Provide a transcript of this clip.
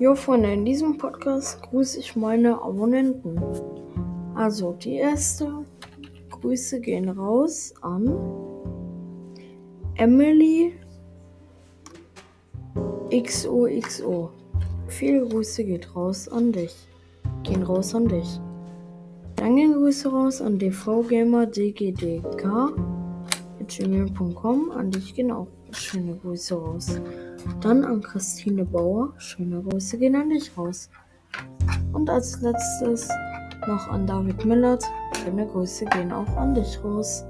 Jo, Freunde, in diesem Podcast grüße ich meine Abonnenten. Also, die erste Grüße gehen raus an Emily XOXO. Viele Grüße geht raus an dich. Gehen raus an dich. Dann gehen Grüße raus an dvgamer.dgdk gmail.com. An dich gehen auch schöne Grüße raus. Dann an Christine Bauer. Schöne Grüße gehen an dich raus. Und als letztes noch an David Millert. Schöne Grüße gehen auch an dich raus.